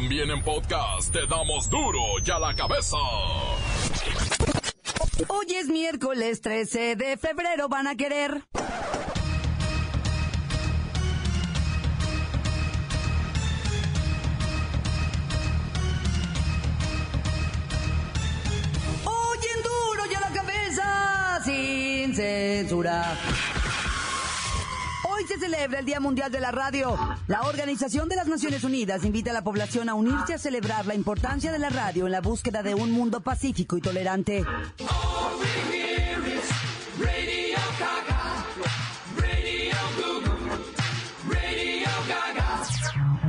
También en podcast te damos duro y a la cabeza. Hoy es miércoles 13 de febrero, van a querer. Hoy en duro y a la cabeza, sin censura. Se celebra el Día Mundial de la Radio. La Organización de las Naciones Unidas invita a la población a unirse a celebrar la importancia de la radio en la búsqueda de un mundo pacífico y tolerante.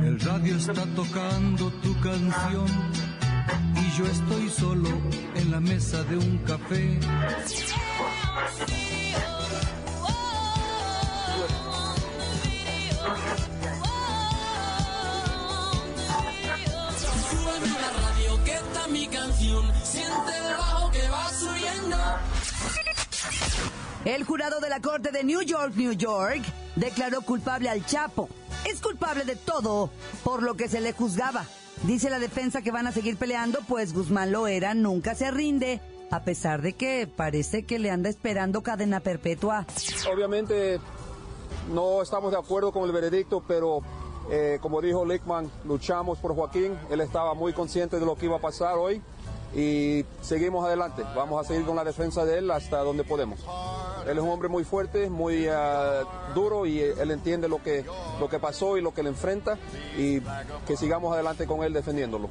El radio está tocando tu canción y yo estoy solo en la mesa de un café. El jurado de la Corte de New York, New York, declaró culpable al Chapo. Es culpable de todo por lo que se le juzgaba. Dice la defensa que van a seguir peleando, pues Guzmán Loera nunca se rinde, a pesar de que parece que le anda esperando cadena perpetua. Obviamente no estamos de acuerdo con el veredicto, pero eh, como dijo Lickman, luchamos por Joaquín. Él estaba muy consciente de lo que iba a pasar hoy y seguimos adelante. Vamos a seguir con la defensa de él hasta donde podemos. Él es un hombre muy fuerte, muy ah, duro y eh, él entiende lo que, lo que pasó y lo que le enfrenta y que sigamos adelante con él defendiéndolo.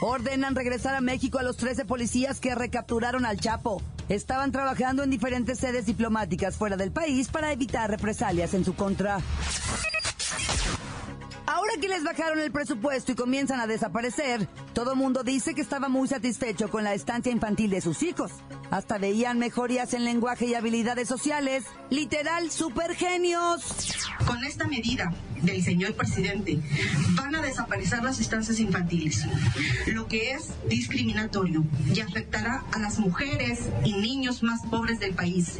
Ordenan regresar a México a los 13 policías que recapturaron al Chapo. Estaban trabajando en diferentes sedes diplomáticas fuera del país para evitar represalias en su contra. Ahora que les bajaron el presupuesto y comienzan a desaparecer, todo mundo dice que estaba muy satisfecho con la estancia infantil de sus hijos. Hasta veían mejorías en lenguaje y habilidades sociales. Literal, super genios. Con esta medida del señor presidente van a desaparecer las estancias infantiles, lo que es discriminatorio y afectará a las mujeres y niños más pobres del país.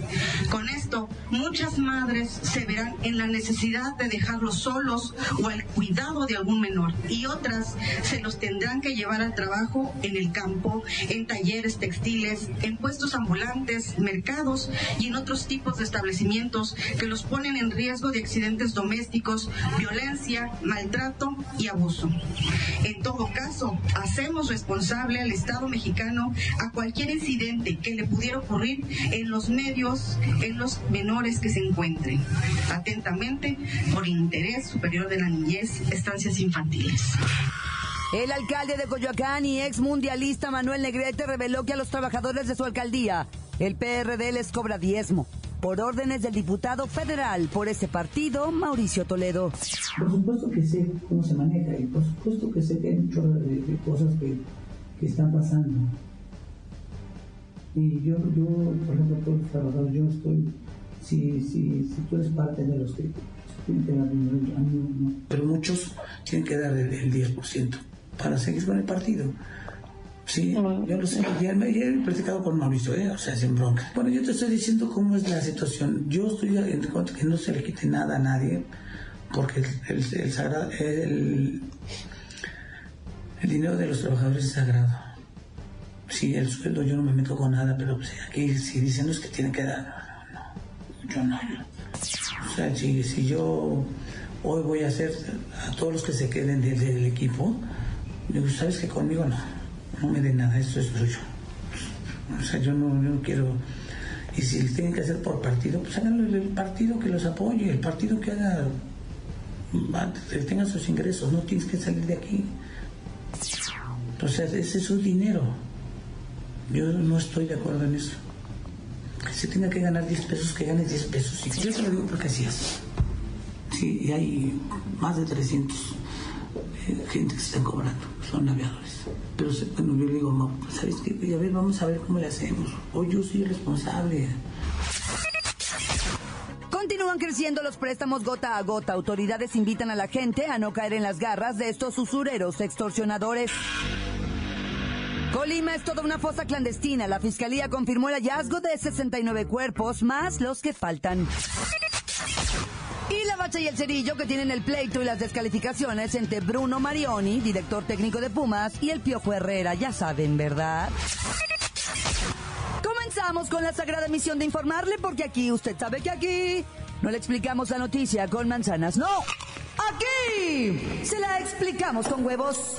Con esto, muchas madres se verán en la necesidad de dejarlos solos o al cuidado de algún menor y otras se los tendrán que llevar al trabajo en el campo, en talleres textiles, en puestos ambulantes, mercados y en otros tipos de establecimientos que los ponen en riesgo de accidentes domésticos, violencia, maltrato y abuso. En todo caso, hacemos responsable al Estado mexicano a cualquier incidente que le pudiera ocurrir en los medios, en los menores que se encuentren. Atentamente, por interés superior de la niñez, estancias infantiles. El alcalde de Coyoacán y ex mundialista Manuel Negrete reveló que a los trabajadores de su alcaldía, el PRD les cobra diezmo, por órdenes del diputado federal por ese partido, Mauricio Toledo. Por supuesto que sé cómo se maneja y por supuesto que sé que hay muchas de, de cosas que, que están pasando. Y yo, yo, por ejemplo, todos los trabajadores, yo estoy, si, si, si tú eres parte de los que tienen que dar dinero, a mí no. Pero muchos tienen que dar el, el 10% para seguir con el partido. Sí, yo lo sé, ya, he platicado con Mauricio, ¿eh? o sea, sin bronca. Bueno, yo te estoy diciendo cómo es la situación. Yo estoy en contra que no se le quite nada a nadie, porque el, el, el sagrado, el, el dinero de los trabajadores es sagrado. Sí, el sueldo yo no me meto con nada, pero pues, aquí si dicen no es que tienen que dar, no, yo no. yo- O sea, si, si yo hoy voy a hacer a todos los que se queden del, del equipo, digo, sabes que conmigo no, no me den nada, esto es suyo. O sea, yo no, no quiero. Y si tienen que hacer por partido, pues háganlo el partido que los apoye, el partido que haga, que tenga sus ingresos, no tienes que salir de aquí. Sea, ese es su dinero. Yo no estoy de acuerdo en eso. Que se tenga que ganar 10 pesos, que gane 10 pesos. Y yo te lo digo porque así es. Sí, y hay más de 300 eh, gente que se están cobrando, son aviadores. Pero bueno, yo le digo, "Ma, pues, ¿sabes qué? Pues, a ver, vamos a ver cómo le hacemos. Hoy yo soy responsable. Continúan creciendo los préstamos gota a gota. Autoridades invitan a la gente a no caer en las garras de estos usureros extorsionadores. Colima es toda una fosa clandestina. La fiscalía confirmó el hallazgo de 69 cuerpos, más los que faltan. La Bacha y el Cerillo que tienen el pleito y las descalificaciones entre Bruno Marioni, director técnico de Pumas, y el Piojo Herrera, ya saben, ¿verdad? Comenzamos con la sagrada misión de informarle porque aquí, usted sabe que aquí no le explicamos la noticia con manzanas, no. Aquí se la explicamos con huevos.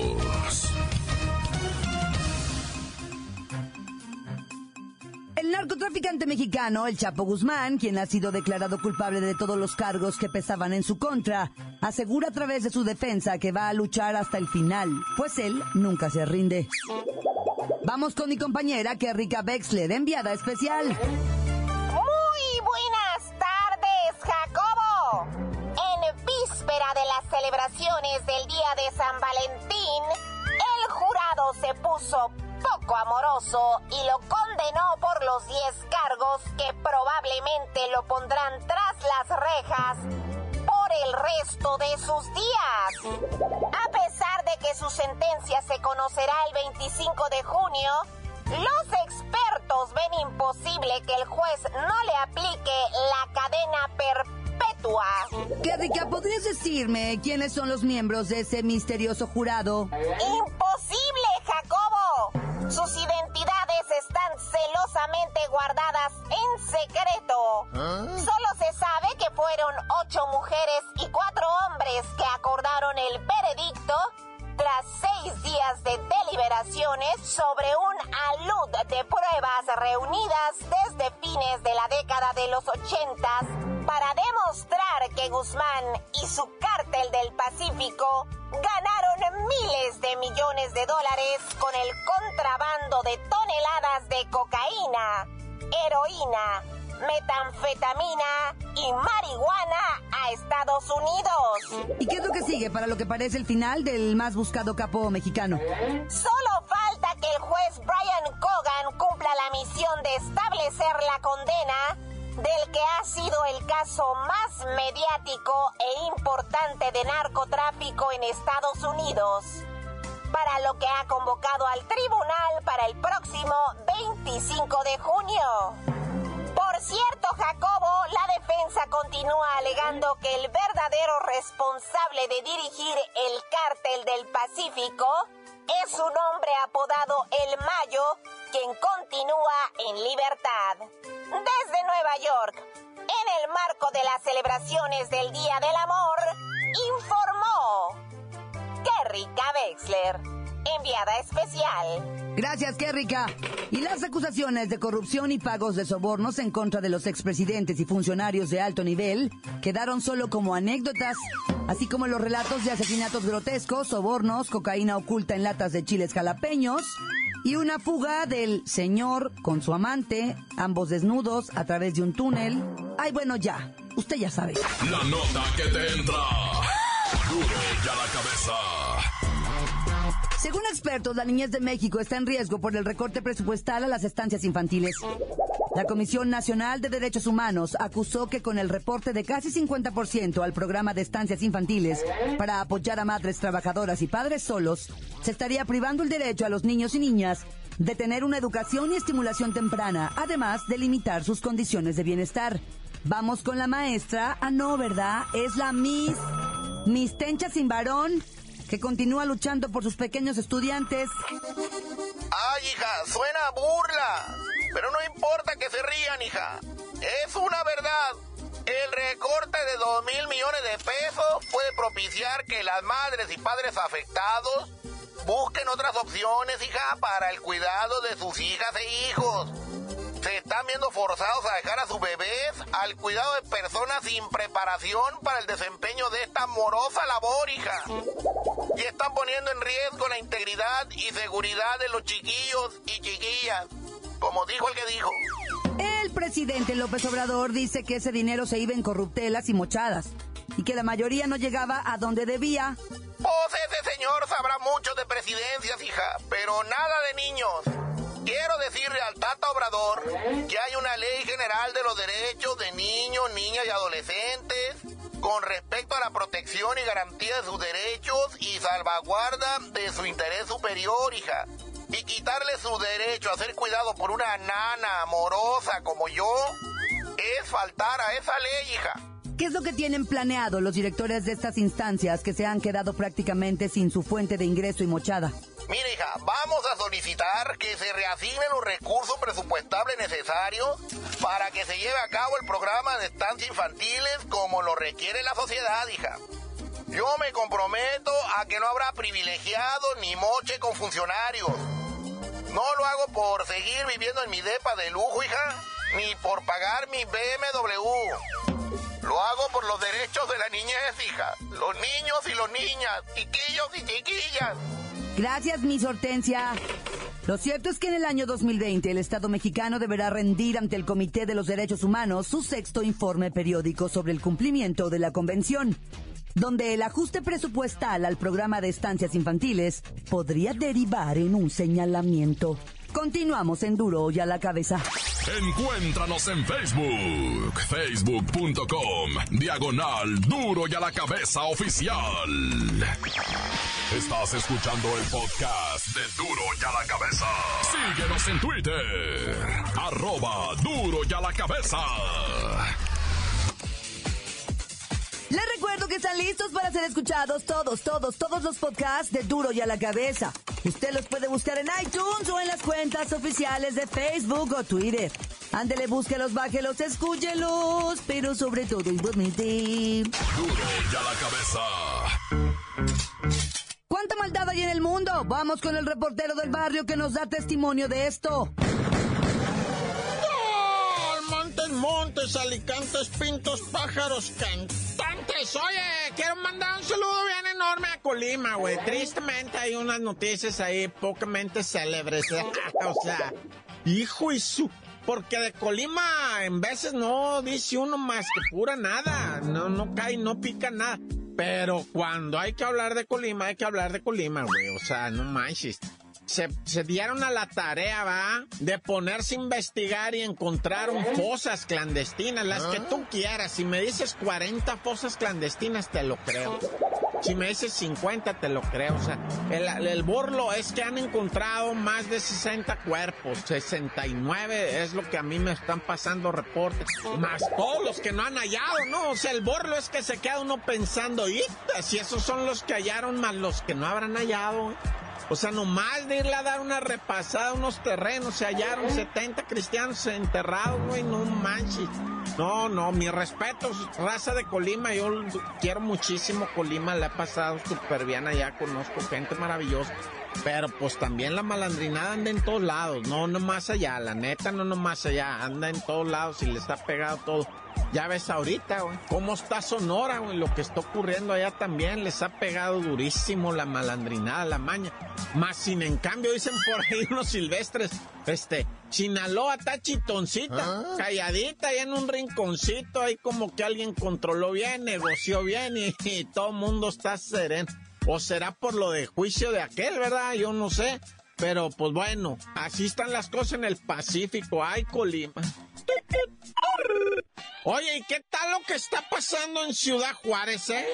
Narcotraficante mexicano, el Chapo Guzmán, quien ha sido declarado culpable de todos los cargos que pesaban en su contra, asegura a través de su defensa que va a luchar hasta el final, pues él nunca se rinde. Vamos con mi compañera Kerrika Wexler, enviada especial. Muy buenas tardes, Jacobo. En víspera de las celebraciones del Día de San Valentín, el jurado se puso poco amoroso y lo condenó por los 10 cargos que probablemente lo pondrán tras las rejas por el resto de sus días. A pesar de que su sentencia se conocerá el 25 de junio, los expertos ven imposible que el juez no le aplique la cadena perpetua. Kerrika, ¿podrías decirme quiénes son los miembros de ese misterioso jurado? ¡Imposible, Jacobo! Sus identidades están celosamente guardadas en secreto. Solo se sabe que fueron ocho mujeres y cuatro hombres que acordaron el veredicto tras seis días de deliberaciones sobre un alud de pruebas reunidas desde fines de la década de los ochentas para demostrar que Guzmán y su cártel del Pacífico ganaron miles de millones de dólares con el contrabando de toneladas de cocaína, heroína, metanfetamina y marihuana a Estados Unidos. ¿Y qué es lo que sigue para lo que parece el final del más buscado capo mexicano? Solo falta que el juez Brian Cogan cumpla la misión de establecer la condena del que ha sido el caso más mediático e importante de narcotráfico en Estados Unidos, para lo que ha convocado al tribunal para el próximo 25 de junio. Por cierto, Jacobo, la defensa continúa alegando que el verdadero responsable de dirigir el cártel del Pacífico es un hombre apodado El Mayo, quien continúa en libertad. Desde Nueva York, en el marco de las celebraciones del Día del Amor, informó Kerrika Wexler, enviada especial. Gracias, Kerrika. Y las acusaciones de corrupción y pagos de sobornos en contra de los expresidentes y funcionarios de alto nivel quedaron solo como anécdotas, así como los relatos de asesinatos grotescos, sobornos, cocaína oculta en latas de chiles jalapeños y una fuga del señor con su amante, ambos desnudos a través de un túnel. Ay, bueno, ya, usted ya sabe. La nota que te entra. Duro y a la cabeza. Según expertos, la niñez de México está en riesgo por el recorte presupuestal a las estancias infantiles. La Comisión Nacional de Derechos Humanos acusó que con el reporte de casi 50% al programa de estancias infantiles para apoyar a madres trabajadoras y padres solos, se estaría privando el derecho a los niños y niñas de tener una educación y estimulación temprana, además de limitar sus condiciones de bienestar. Vamos con la maestra. Ah, no, ¿verdad? Es la Miss. Miss Tencha sin varón, que continúa luchando por sus pequeños estudiantes. Ay, hija, suena a burla. Pero no importa que se rían, hija. Es una verdad. El recorte de dos mil millones de pesos puede propiciar que las madres y padres afectados busquen otras opciones, hija, para el cuidado de sus hijas e hijos. Se están viendo forzados a dejar a sus bebés al cuidado de personas sin preparación para el desempeño de esta amorosa labor, hija. Y están poniendo en riesgo la integridad y seguridad de los chiquillos y chiquillas, como dijo el que dijo. El presidente López Obrador dice que ese dinero se iba en corruptelas y mochadas y que la mayoría no llegaba a donde debía. Pues ese señor sabrá mucho de presidencias, hija, pero nada de niños. Quiero decirle al Tata Obrador que hay una ley general de los derechos de niños, niñas y adolescentes con respecto a la protección y garantía de sus derechos y salvaguarda de su interés superior, hija. Y quitarle su derecho a ser cuidado por una nana amorosa como yo es faltar a esa ley, hija. ¿Qué es lo que tienen planeado los directores de estas instancias que se han quedado prácticamente sin su fuente de ingreso y mochada? Mira, hija, vamos a solicitar que se reasignen los recursos presupuestables necesarios para que se lleve a cabo el programa de estancias infantiles como lo requiere la sociedad, hija. Yo me comprometo a que no habrá privilegiados ni moche con funcionarios. No lo hago por seguir viviendo en mi depa de lujo, hija, ni por pagar mi BMW. Lo hago por los derechos de la niñez, hija. Los niños y los niñas, chiquillos y chiquillas. Gracias, Miss Hortensia. Lo cierto es que en el año 2020 el Estado mexicano deberá rendir ante el Comité de los Derechos Humanos su sexto informe periódico sobre el cumplimiento de la Convención, donde el ajuste presupuestal al programa de estancias infantiles podría derivar en un señalamiento. Continuamos en Duro y a la cabeza. Encuéntranos en Facebook, facebook.com, diagonal Duro y a la cabeza oficial. Estás escuchando el podcast de Duro y a la cabeza. Síguenos en Twitter, arroba Duro y a la cabeza. Les recuerdo que están listos para ser escuchados todos, todos, todos los podcasts de Duro y a la cabeza. Usted los puede buscar en iTunes o en las cuentas oficiales de Facebook o Twitter. Ándele, búsquelos, bájelos, escúchelos, pero sobre todo, igualmente. Duro y a la cabeza. ¿Cuánta maldad hay en el mundo? Vamos con el reportero del barrio que nos da testimonio de esto. Montes, alicantes, pintos, pájaros, cantantes. Oye, quiero mandar un saludo bien enorme a Colima, güey. Tristemente hay unas noticias ahí pocamente célebres. o sea, hijo y su... Porque de Colima en veces no dice uno más que pura nada. No, no cae, no pica nada. Pero cuando hay que hablar de Colima, hay que hablar de Colima, güey. O sea, no manches. Se, se, dieron a la tarea, ¿va? De ponerse a investigar y encontrar fosas clandestinas, las que tú quieras. Si me dices 40 fosas clandestinas, te lo creo. Si me dices 50, te lo creo. O sea, el, el burlo es que han encontrado más de 60 cuerpos. 69 es lo que a mí me están pasando reportes. Más todos los que no han hallado, ¿no? O sea, el burlo es que se queda uno pensando, y si esos son los que hallaron, más los que no habrán hallado. O sea, nomás de irle a dar una repasada a unos terrenos, se hallaron 70 cristianos enterrados, güey, no manches. No, no, mi respeto, raza de Colima, yo quiero muchísimo Colima, le ha pasado súper bien allá, conozco gente maravillosa. Pero pues también la malandrinada anda en todos lados, no no más allá, la neta no no más allá, anda en todos lados y le está pegado todo. Ya ves ahorita, güey, cómo está Sonora, güey, lo que está ocurriendo allá también, les ha pegado durísimo la malandrinada, la maña. Más sin en cambio, dicen por ahí unos silvestres, este, Sinaloa está chitoncita, calladita, ahí en un rinconcito, ahí como que alguien controló bien, negoció bien y, y todo el mundo está sereno. O será por lo de juicio de aquel, ¿verdad? Yo no sé. Pero pues bueno, así están las cosas en el Pacífico. Ay, Colima. Oye, ¿y qué tal lo que está pasando en Ciudad Juárez, eh?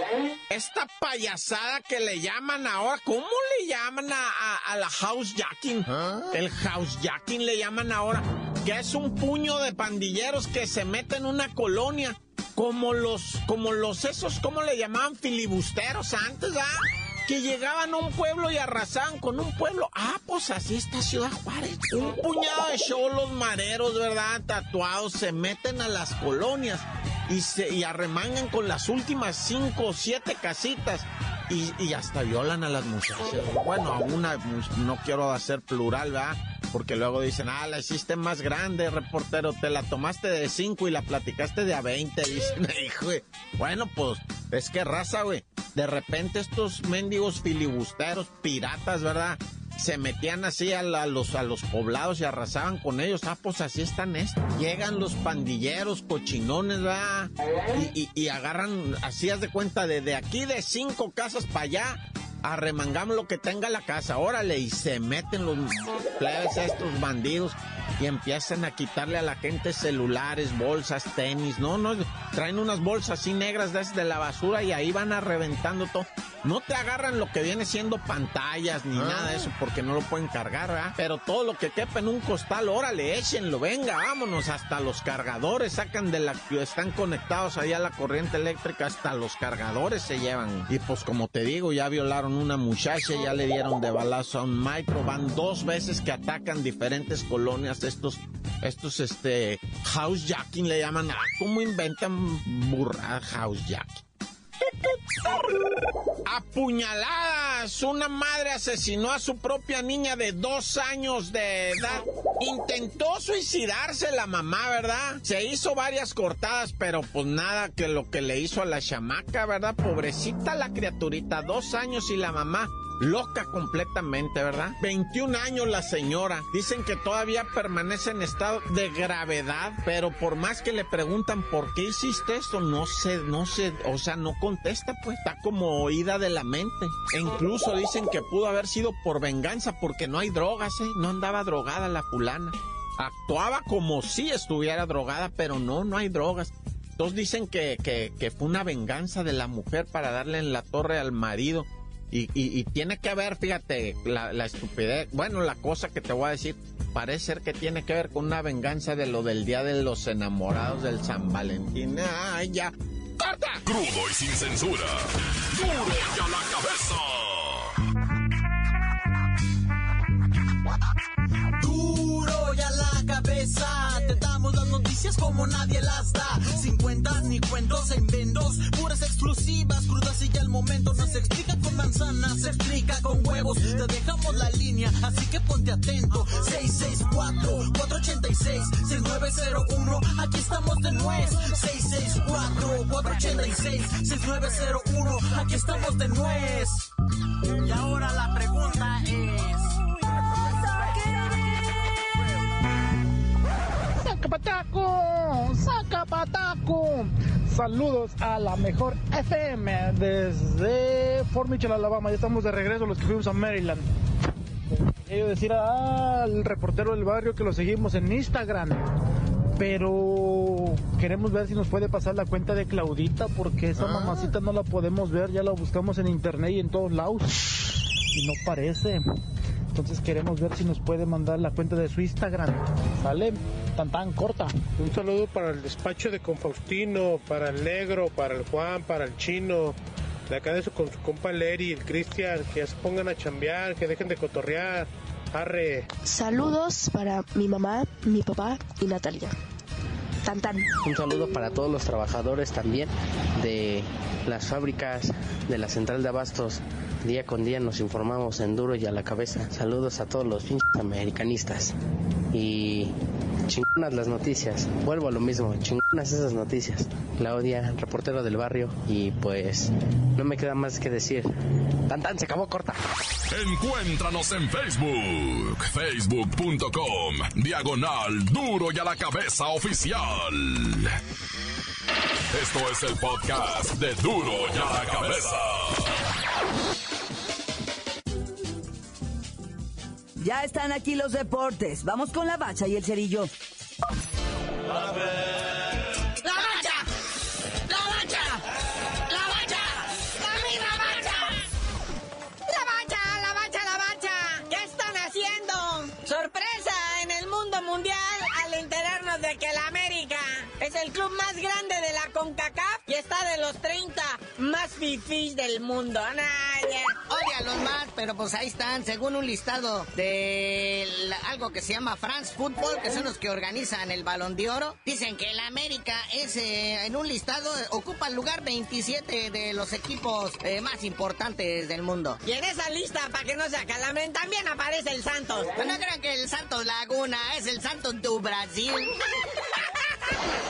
Esta payasada que le llaman ahora, ¿cómo le llaman a, la housejacking? El housejacking le llaman ahora, que es un puño de pandilleros que se meten en una colonia, como los, como los esos, ¿cómo le llamaban? Filibusteros antes, ¿ah? que llegaban a un pueblo y arrasaban con un pueblo. Ah, pues así está Ciudad Juárez. Un puñado de cholos mareros, ¿verdad? Tatuados, se meten a las colonias y se y arremangan con las últimas cinco o siete casitas. Y, y hasta violan a las muchachas. Bueno, a una, no quiero hacer plural, ¿verdad? Porque luego dicen, ah, la hiciste más grande, reportero, te la tomaste de cinco y la platicaste de a 20, dicen, hijo. Bueno, pues, es que raza, güey. De repente estos mendigos filibusteros, piratas, ¿verdad? se metían así a, los, a los poblados y arrasaban con ellos. Ah, pues así están estos. Llegan los pandilleros, cochinones, ¿verdad? Y, y, agarran, así haz de cuenta, de, de aquí de cinco casas para allá, arremangamos lo que tenga la casa, órale, y se meten los plebes estos bandidos y empiezan a quitarle a la gente celulares, bolsas, tenis, no, no, traen unas bolsas así negras desde la basura y ahí van a reventando todo. No te agarran lo que viene siendo pantallas ni nada de eso porque no lo pueden cargar, ¿verdad? Pero todo lo que quepa en un costal, órale, échenlo, venga, vámonos, hasta los cargadores sacan de la están conectados ahí a la corriente eléctrica, hasta los cargadores se llevan. Y pues como te digo, ya violaron una muchacha, ya le dieron de balazo a un micro, van dos veces que atacan diferentes colonias estos estos este housejacking le llaman, ah, ¿cómo inventan burra housejacking? Apuñaladas. Una madre asesinó a su propia niña de dos años de edad. Intentó suicidarse la mamá, ¿verdad? Se hizo varias cortadas, pero pues nada que lo que le hizo a la chamaca, ¿verdad? Pobrecita la criaturita, dos años y la mamá loca completamente, ¿verdad? 21 años la señora. Dicen que todavía permanece en estado de gravedad, pero por más que le preguntan por qué hiciste esto, no sé, no sé, o sea, no contesta, pues está como oída de la mente. E incluso dicen que pudo haber sido por venganza porque no hay drogas, ¿eh? No andaba drogada la fulana. Actuaba como si estuviera drogada, pero no, no hay drogas. Entonces dicen que, que, que fue una venganza de la mujer para darle en la torre al marido. Y, tiene que ver, fíjate, la, estupidez, bueno, la cosa que te voy a decir, parece ser que tiene que ver con una venganza de lo del Día de los Enamorados del San Valentín. ¡Ay, ya! ¡Corta! Crudo y sin censura. ¡Duro y a la cabeza! ¡Duro y a la cabeza! Te damos las noticias como nadie las da. Sin cuentas ni cuentos en vendos, puras exclusivas, crudas y ya el momento no se explica manzana se explica con huevos. Te dejamos la línea, así que ponte atento. 664-486-6901, aquí estamos de nuez. 664-486-6901, aquí estamos de nuez. Y ahora la pregunta es... ¡Saca pataco! Saludos a la mejor FM desde Fort Mitchell, Alabama. Ya estamos de regreso los que fuimos a Maryland. Quiero decir al reportero del barrio que lo seguimos en Instagram. Pero queremos ver si nos puede pasar la cuenta de Claudita porque esa ah. mamacita no la podemos ver. Ya la buscamos en internet y en todos lados. Y no parece. Entonces queremos ver si nos puede mandar la cuenta de su Instagram. ¿Sale? Tan tan corta. Un saludo para el despacho de Confaustino, para el negro, para el Juan, para el chino. De acá de su, con su compa Leri, el Cristian, que ya se pongan a chambear, que dejen de cotorrear. Arre. Saludos para mi mamá, mi papá y Natalia. Tan, tan. Un saludo para todos los trabajadores también de las fábricas de la central de abastos Día con día nos informamos en duro y a la cabeza. Saludos a todos los pinches americanistas. Y chingonas las noticias. Vuelvo a lo mismo, chingonas esas noticias. Claudia, reportero del barrio. Y pues no me queda más que decir. Tan tan, se acabó corta. Encuéntranos en Facebook. Facebook.com. Diagonal Duro y a la cabeza oficial. Esto es el podcast de Duro y a la cabeza. Ya están aquí los deportes. Vamos con la bacha y el cerillo. ¡La bacha! ¡La bacha! ¡La bacha! ¡La bacha! ¡La bacha! ¡La bacha! ¡La bacha! ¿Qué están haciendo? ¡Sorpresa en el mundo mundial al enterarnos de que la América es el club más grande de la CONCACAF y está de los 30 más fifís del mundo! Odia los más, pero pues ahí están, según un listado de algo que se llama France Football, que son los que organizan el Balón de Oro. Dicen que el América es eh, en un listado, ocupa el lugar 27 de los equipos eh, más importantes del mundo. Y en esa lista, para que no se acalamen, también aparece el Santos. no crean que el Santos Laguna es el Santos de Brasil.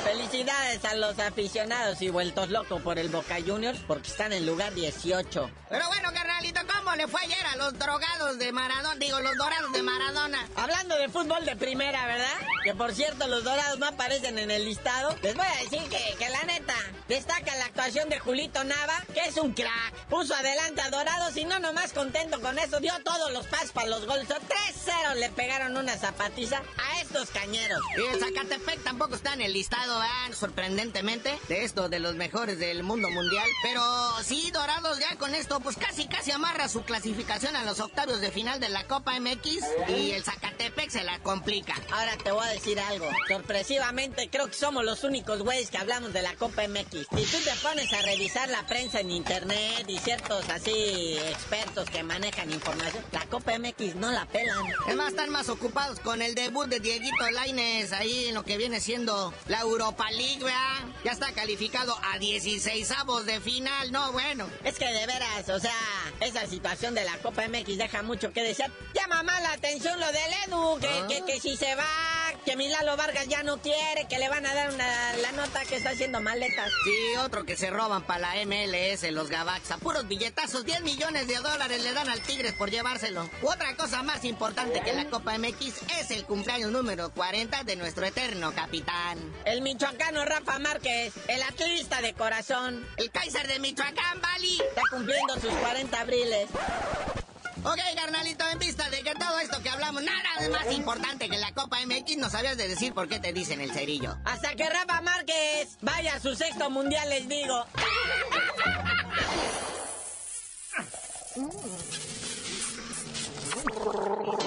Felicidades a los aficionados y vueltos locos por el Boca Juniors porque están en lugar 18. Pero bueno, carnalito, ¿cómo le fue ayer a los drogados de Maradona? Digo, los dorados de Maradona. Hablando de fútbol de primera, ¿verdad? Que por cierto, los dorados no aparecen en el listado. Les voy a decir que, que la neta, destaca la actuación de Julito Nava, que es un crack. Puso adelante a Dorados y no nomás contento con eso, dio todos los pasos para los goles. 3-0 le pegaron una zapatiza a estos cañeros. Y el Zacatepec tampoco está en el listado, ¿eh? sorprendentemente, de esto de los mejores del mundo mundial. Pero sí, Dorados ya con esto, pues casi casi amarra su clasificación a los octavios de final de la Copa MX y el Zacatepec se la complica. Ahora te voy a decir algo. Sorpresivamente creo que somos los únicos güeyes que hablamos de la Copa MX. Si tú te pones a revisar la prensa en internet y ciertos así expertos que manejan información, la Copa MX no la pelan. Es más, están más ocupados con el debut de Dieguito Laines ahí en lo que viene siendo la Europa League, ¿verdad? Ya está calificado a 16 avos de final, no, bueno. Es que de veras, o sea, esa situación de la Copa MX deja mucho que desear. Llama más la atención lo del Edu, que, que, que si se va, que Milalo Vargas ya no quiere, que le van a dar una, la nota que está haciendo maletas. Sí, otro que se roban para la MLS, los Gabaxa. Puros billetazos, 10 millones de dólares le dan al Tigres por llevárselo. Otra cosa más importante que la Copa MX es el cumpleaños número 40 de nuestro eterno capitán. El michoacano Rafa Márquez, el atlista de corazón. El Kaiser de Michoacán, Bali. Está cumpliendo sus 40 abriles. Ok, carnalito, en vista de que todo esto que hablamos nada es más importante que la Copa MX, no sabías de decir por qué te dicen el cerillo. Hasta que Rafa Márquez vaya a su sexto mundial, les digo.